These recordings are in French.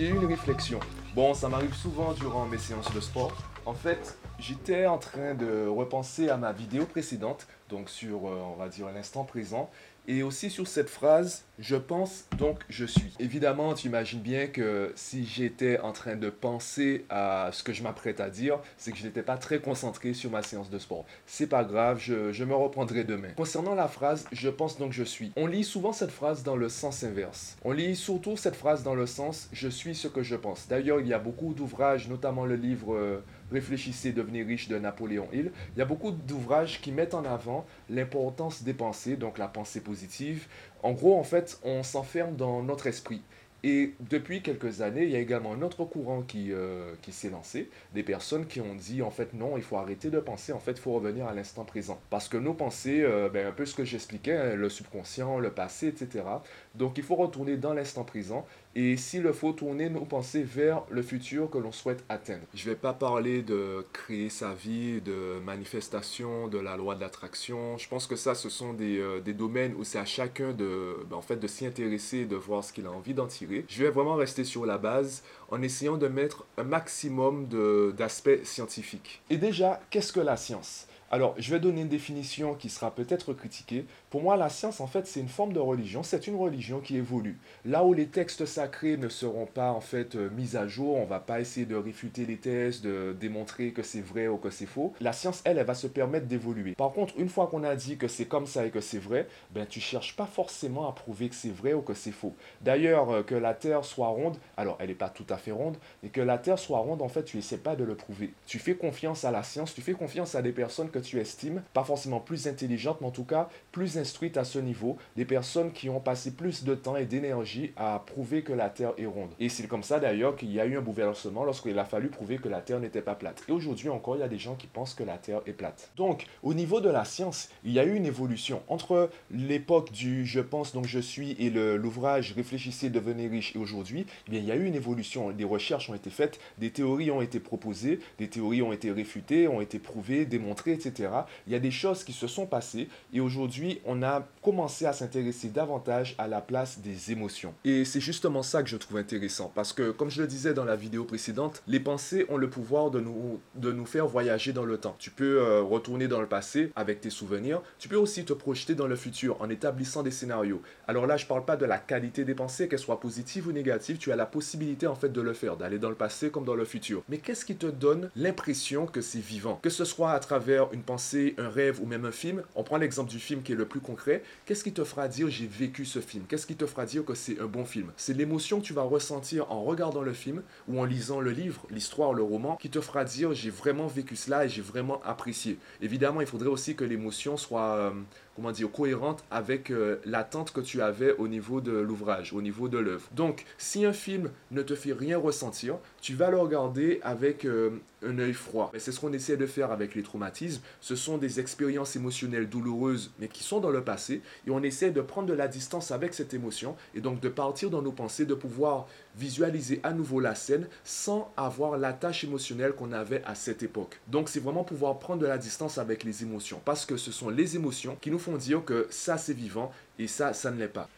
j'ai eu une réflexion. Bon, ça m'arrive souvent durant mes séances de sport. En fait, j'étais en train de repenser à ma vidéo précédente, donc sur, euh, on va dire, l'instant présent, et aussi sur cette phrase, je pense donc je suis. Évidemment, tu imagines bien que si j'étais en train de penser à ce que je m'apprête à dire, c'est que je n'étais pas très concentré sur ma séance de sport. C'est pas grave, je, me reprendrai demain. Concernant la phrase je pense donc je suis, on lit souvent cette phrase dans le sens inverse. On lit surtout cette phrase dans le sens je suis ce que je pense. D'ailleurs, il y a beaucoup d'ouvrages, notamment le livre euh, Réfléchissez, devenez riche de Napoléon Hill. Il y a beaucoup d'ouvrages qui mettent en avant l'importance des pensées, donc la pensée positive. En gros, en fait, on s'enferme dans notre esprit. Et depuis quelques années, il y a également un autre courant qui, euh, qui s'est lancé, des personnes qui ont dit en fait non, il faut arrêter de penser, en fait il faut revenir à l'instant présent. Parce que nos pensées, euh, ben, un peu ce que j'expliquais, hein, le subconscient, le passé, etc. Donc il faut retourner dans l'instant présent et s'il le faut, tourner nos pensées vers le futur que l'on souhaite atteindre. Je ne vais pas parler de créer sa vie, de manifestation, de la loi de l'attraction. Je pense que ça, ce sont des, euh, des domaines où c'est à chacun de, ben, en fait, de s'y intéresser, de voir ce qu'il a envie d'en tirer. Je vais vraiment rester sur la base en essayant de mettre un maximum d'aspects scientifiques. Et déjà, qu'est-ce que la science? Alors, je vais donner une définition qui sera peut-être critiquée. Pour moi, la science, en fait, c'est une forme de religion. C'est une religion qui évolue. Là où les textes sacrés ne seront pas, en fait, euh, mis à jour, on va pas essayer de réfuter les thèses, de démontrer que c'est vrai ou que c'est faux. La science, elle, elle va se permettre d'évoluer. Par contre, une fois qu'on a dit que c'est comme ça et que c'est vrai, ben, tu cherches pas forcément à prouver que c'est vrai ou que c'est faux. D'ailleurs, euh, que la Terre soit ronde, alors elle n'est pas tout à fait ronde, mais que la Terre soit ronde, en fait, tu essaies pas de le prouver. Tu fais confiance à la science, tu fais confiance à des personnes que tu estimes, pas forcément plus intelligentes, mais en tout cas plus instruites à ce niveau, des personnes qui ont passé plus de temps et d'énergie à prouver que la Terre est ronde. Et c'est comme ça d'ailleurs qu'il y a eu un bouleversement lorsqu'il a fallu prouver que la Terre n'était pas plate. Et aujourd'hui encore, il y a des gens qui pensent que la Terre est plate. Donc, au niveau de la science, il y a eu une évolution entre l'époque du je pense donc je suis et l'ouvrage Réfléchissez, devenez riche et aujourd'hui, eh il y a eu une évolution. Des recherches ont été faites, des théories ont été proposées, des théories ont été réfutées, ont été prouvées, démontrées, etc il y a des choses qui se sont passées et aujourd'hui, on a commencé à s'intéresser davantage à la place des émotions. Et c'est justement ça que je trouve intéressant parce que, comme je le disais dans la vidéo précédente, les pensées ont le pouvoir de nous, faire voyager dans le temps. Tu peux euh, retourner dans le passé avec tes souvenirs, tu peux aussi te projeter dans le futur en établissant des scénarios. Alors là, je ne parle pas de la qualité des pensées, qu'elles soient positives ou négatives, tu as la possibilité en fait de le faire, d'aller dans le passé comme dans le futur. Mais qu'est-ce qui te donne l'impression que c'est vivant? Que ce soit à travers une pensée un rêve ou même un film, on prend l'exemple du film qui est le plus concret, qu'est-ce qui te fera dire j'ai vécu ce film? Qu'est-ce qui te fera dire que c'est un bon film? C'est l'émotion que tu vas ressentir en regardant le film ou en lisant le livre, l'histoire, le roman, qui te fera dire j'ai vraiment vécu cela et j'ai vraiment apprécié. Évidemment, il faudrait aussi que l'émotion soit... Euh, comment dire, cohérente avec euh, l'attente que tu avais au niveau de l'ouvrage, au niveau de l'œuvre. Donc, si un film ne te fait rien ressentir, tu vas le regarder avec euh, un œil froid. C'est ce qu'on essaie de faire avec les traumatismes. Ce sont des expériences émotionnelles douloureuses, mais qui sont dans le passé, et on essaie de prendre de la distance avec cette émotion, et donc de partir dans nos pensées, de pouvoir visualiser à nouveau la scène sans avoir l'attache émotionnelle qu'on avait à cette époque. Donc, c'est vraiment pouvoir prendre de la distance avec les émotions, parce que ce sont les émotions qui nous font dire que ça c'est vivant et ça, ça ne l'est pas.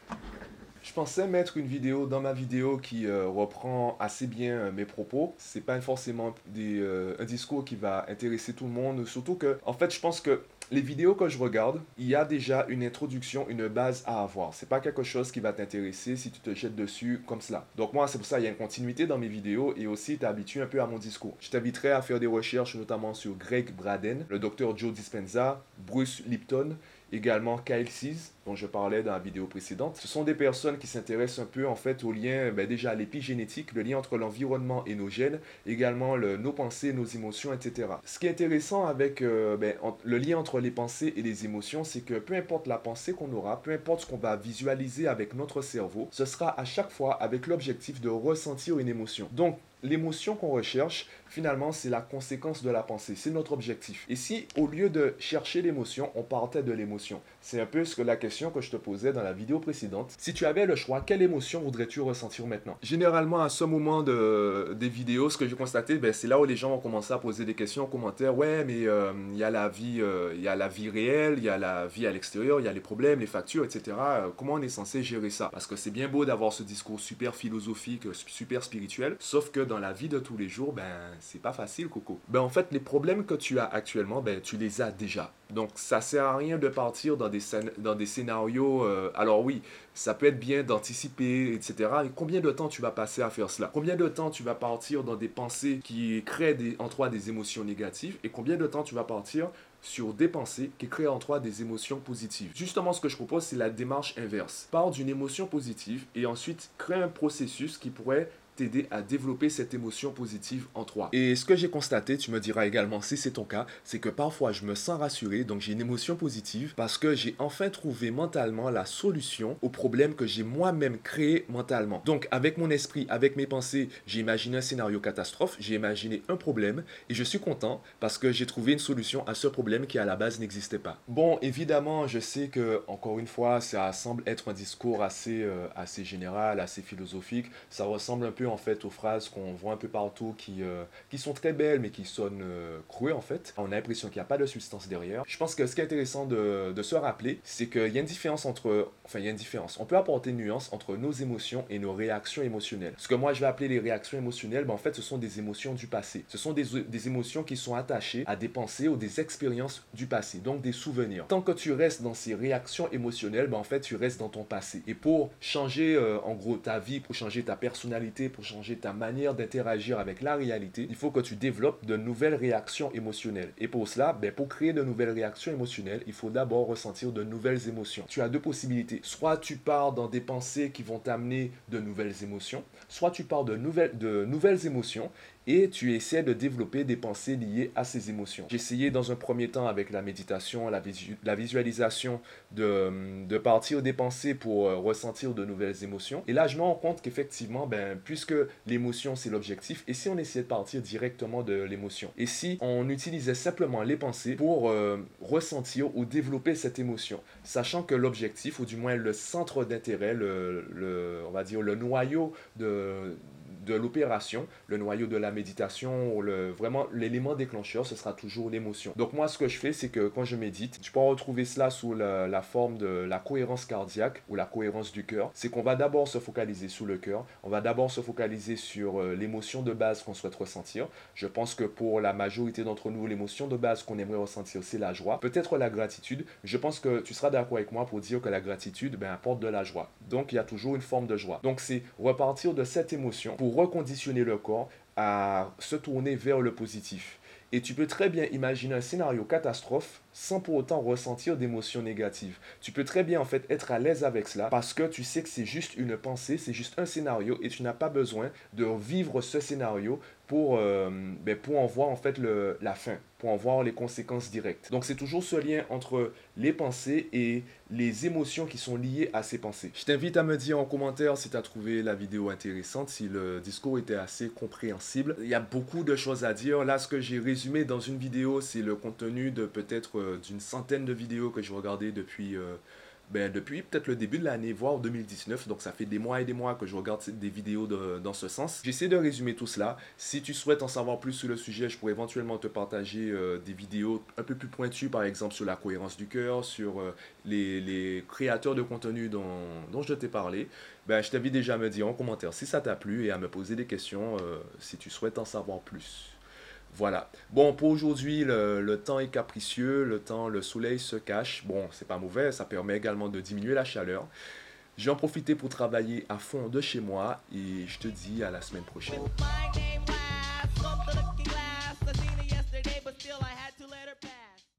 Je pensais mettre une vidéo dans ma vidéo qui euh, reprend assez bien euh, mes propos. C'est pas forcément euh, un discours qui va intéresser tout le monde. Surtout que, en fait, je pense que les vidéos que je regarde, il y a déjà une introduction, une base à avoir. C'est pas quelque chose qui va t'intéresser si tu te jettes dessus comme cela. Donc moi, c'est pour ça qu'il y a une continuité dans mes vidéos et aussi t'habitues un peu à mon discours. Je t'inviterai à faire des recherches notamment sur Greg Braden, le docteur Joe Dispenza, Bruce Lipton également Kyle Seas, dont je parlais dans la vidéo précédente. Ce sont des personnes qui s'intéressent un peu en fait au lien, ben, déjà à l'épigénétique, le lien entre l'environnement et nos gènes, également le, nos pensées, nos émotions, etc. Ce qui est intéressant avec euh, ben, le lien entre les pensées et les émotions, c'est que peu importe la pensée qu'on aura, peu importe ce qu'on va visualiser avec notre cerveau, ce sera à chaque fois avec l'objectif de ressentir une émotion. Donc, l'émotion qu'on recherche, finalement, c'est la conséquence de la pensée. C'est notre objectif. Et si, au lieu de chercher l'émotion, on partait de l'émotion? C'est un peu ce que la question que je te posais dans la vidéo précédente. Si tu avais le choix, quelle émotion voudrais-tu ressentir maintenant? Généralement, à ce moment de, des vidéos, ce que j'ai constaté, ben, c'est là où les gens vont commencer à poser des questions en commentaire. Ouais, mais euh, il y a la vie, euh, y a la vie réelle, il y a la vie à l'extérieur, il y a les problèmes, les factures, etc. Euh, comment on est censé gérer ça? Parce que c'est bien beau d'avoir ce discours super philosophique, super spirituel, sauf que dans la vie de tous les jours, ben c'est pas facile, Coco. Ben en fait, les problèmes que tu as actuellement, ben tu les as déjà. Donc ça sert à rien de partir dans des, dans des scénarios. Euh, alors oui, ça peut être bien d'anticiper, etc. Et combien de temps tu vas passer à faire cela? Combien de temps tu vas partir dans des pensées qui créent des, en toi des émotions négatives Et combien de temps tu vas partir sur des pensées qui créent en toi des émotions positives? Justement, ce que je propose, c'est la démarche inverse. Pars d'une émotion positive et ensuite crée un processus qui pourrait t'aider à développer cette émotion positive en toi. Et ce que j'ai constaté, tu me diras également si c'est ton cas, c'est que parfois je me sens rassuré, donc j'ai une émotion positive parce que j'ai enfin trouvé mentalement la solution au problème que j'ai moi-même créé mentalement. Donc avec mon esprit, avec mes pensées, j'ai imaginé un scénario catastrophe, j'ai imaginé un problème et je suis content parce que j'ai trouvé une solution à ce problème qui à la base n'existait pas. Bon, évidemment, je sais que encore une fois, ça semble être un discours assez euh, assez général, assez philosophique, ça ressemble un peu en fait aux phrases qu'on voit un peu partout qui, euh, qui sont très belles mais qui sonnent euh, en fait. On a l'impression qu'il n'y a pas de substance derrière. Je pense que ce qui est intéressant de, de se rappeler, c'est qu'il y a une différence entre... Enfin, il y a une différence. On peut apporter une nuance entre nos émotions et nos réactions émotionnelles. Ce que moi je vais appeler les réactions émotionnelles, ben, en fait ce sont des émotions du passé. Ce sont des, des émotions qui sont attachées à des pensées ou des expériences du passé, donc des souvenirs. Tant que tu restes dans ces réactions émotionnelles, ben, en fait tu restes dans ton passé. Et pour changer euh, en gros ta vie, pour changer ta personnalité, pour changer ta manière d'interagir avec la réalité, il faut que tu développes de nouvelles réactions émotionnelles. Et pour cela, ben, pour créer de nouvelles réactions émotionnelles, il faut d'abord ressentir de nouvelles émotions. Tu as deux possibilités. Soit tu pars dans des pensées qui vont t'amener de nouvelles émotions, soit tu pars de nouvelles, de nouvelles émotions et tu essaies de développer des pensées liées à ces émotions. Essayé dans un premier temps avec la méditation, la, la visualisation, de, de, partir des pensées pour euh, ressentir de nouvelles émotions. Et là, je me rends compte qu'effectivement, ben, puisque l'émotion, c'est l'objectif, et si on essayait de partir directement de l'émotion? Et si on utilisait simplement les pensées pour euh, ressentir ou développer cette émotion, sachant que l'objectif, ou du moins le centre d'intérêt, le, le, on va dire le noyau de de l'opération, le noyau de la méditation, le, vraiment l'élément déclencheur, ce sera toujours l'émotion. Donc moi, ce que je fais, c'est que quand je médite, tu peux retrouver cela sous la, forme de la cohérence cardiaque ou la cohérence du cœur. C'est qu'on va d'abord se focaliser sur le cœur, on va d'abord se focaliser sur euh, l'émotion de base qu'on souhaite ressentir. Je pense que pour la majorité d'entre nous, l'émotion de base qu'on aimerait ressentir, c'est la joie. Peut-être la gratitude. Je pense que tu seras d'accord avec moi pour dire que la gratitude ben, apporte de la joie. Donc il y a toujours une forme de joie. Donc c'est repartir de cette émotion pour reconditionner le corps à se tourner vers le positif. Et tu peux très bien imaginer un scénario catastrophe sans pour autant ressentir d'émotions négatives. Tu peux très bien en fait être à l'aise avec cela parce que tu sais que c'est juste une pensée, c'est juste un scénario et tu n'as pas besoin de vivre ce scénario pour, euh, ben, pour en voir en fait le, la fin, pour en voir les conséquences directes. Donc c'est toujours ce lien entre les pensées et les émotions qui sont liées à ces pensées. Je t'invite à me dire en commentaire si tu as trouvé la vidéo intéressante, si le discours était assez compréhensible. Il y a beaucoup de choses à dire. Là, ce que j'ai résumé dans une vidéo, c'est le contenu de peut-être euh, d'une centaine de vidéos que je regardais depuis, euh, ben, depuis peut-être le début de l'année, voire 2019. Donc ça fait des mois et des mois que je regarde des vidéos dans ce sens. J'essaie de résumer tout cela. Si tu souhaites en savoir plus sur le sujet, je pourrais éventuellement te partager euh, des vidéos un peu plus pointues, par exemple sur la cohérence du cœur, sur les, créateurs de contenu dont, je t'ai parlé. Ben, je t'invite déjà à me dire en commentaire si ça t'a plu et à me poser des questions si tu souhaites en savoir plus. Voilà. Bon, pour aujourd'hui, le, temps est capricieux, le temps, le soleil se cache. Bon, c'est pas mauvais, ça permet également de diminuer la chaleur. Je vais en profiter pour travailler à fond de chez moi et je te dis à la semaine prochaine.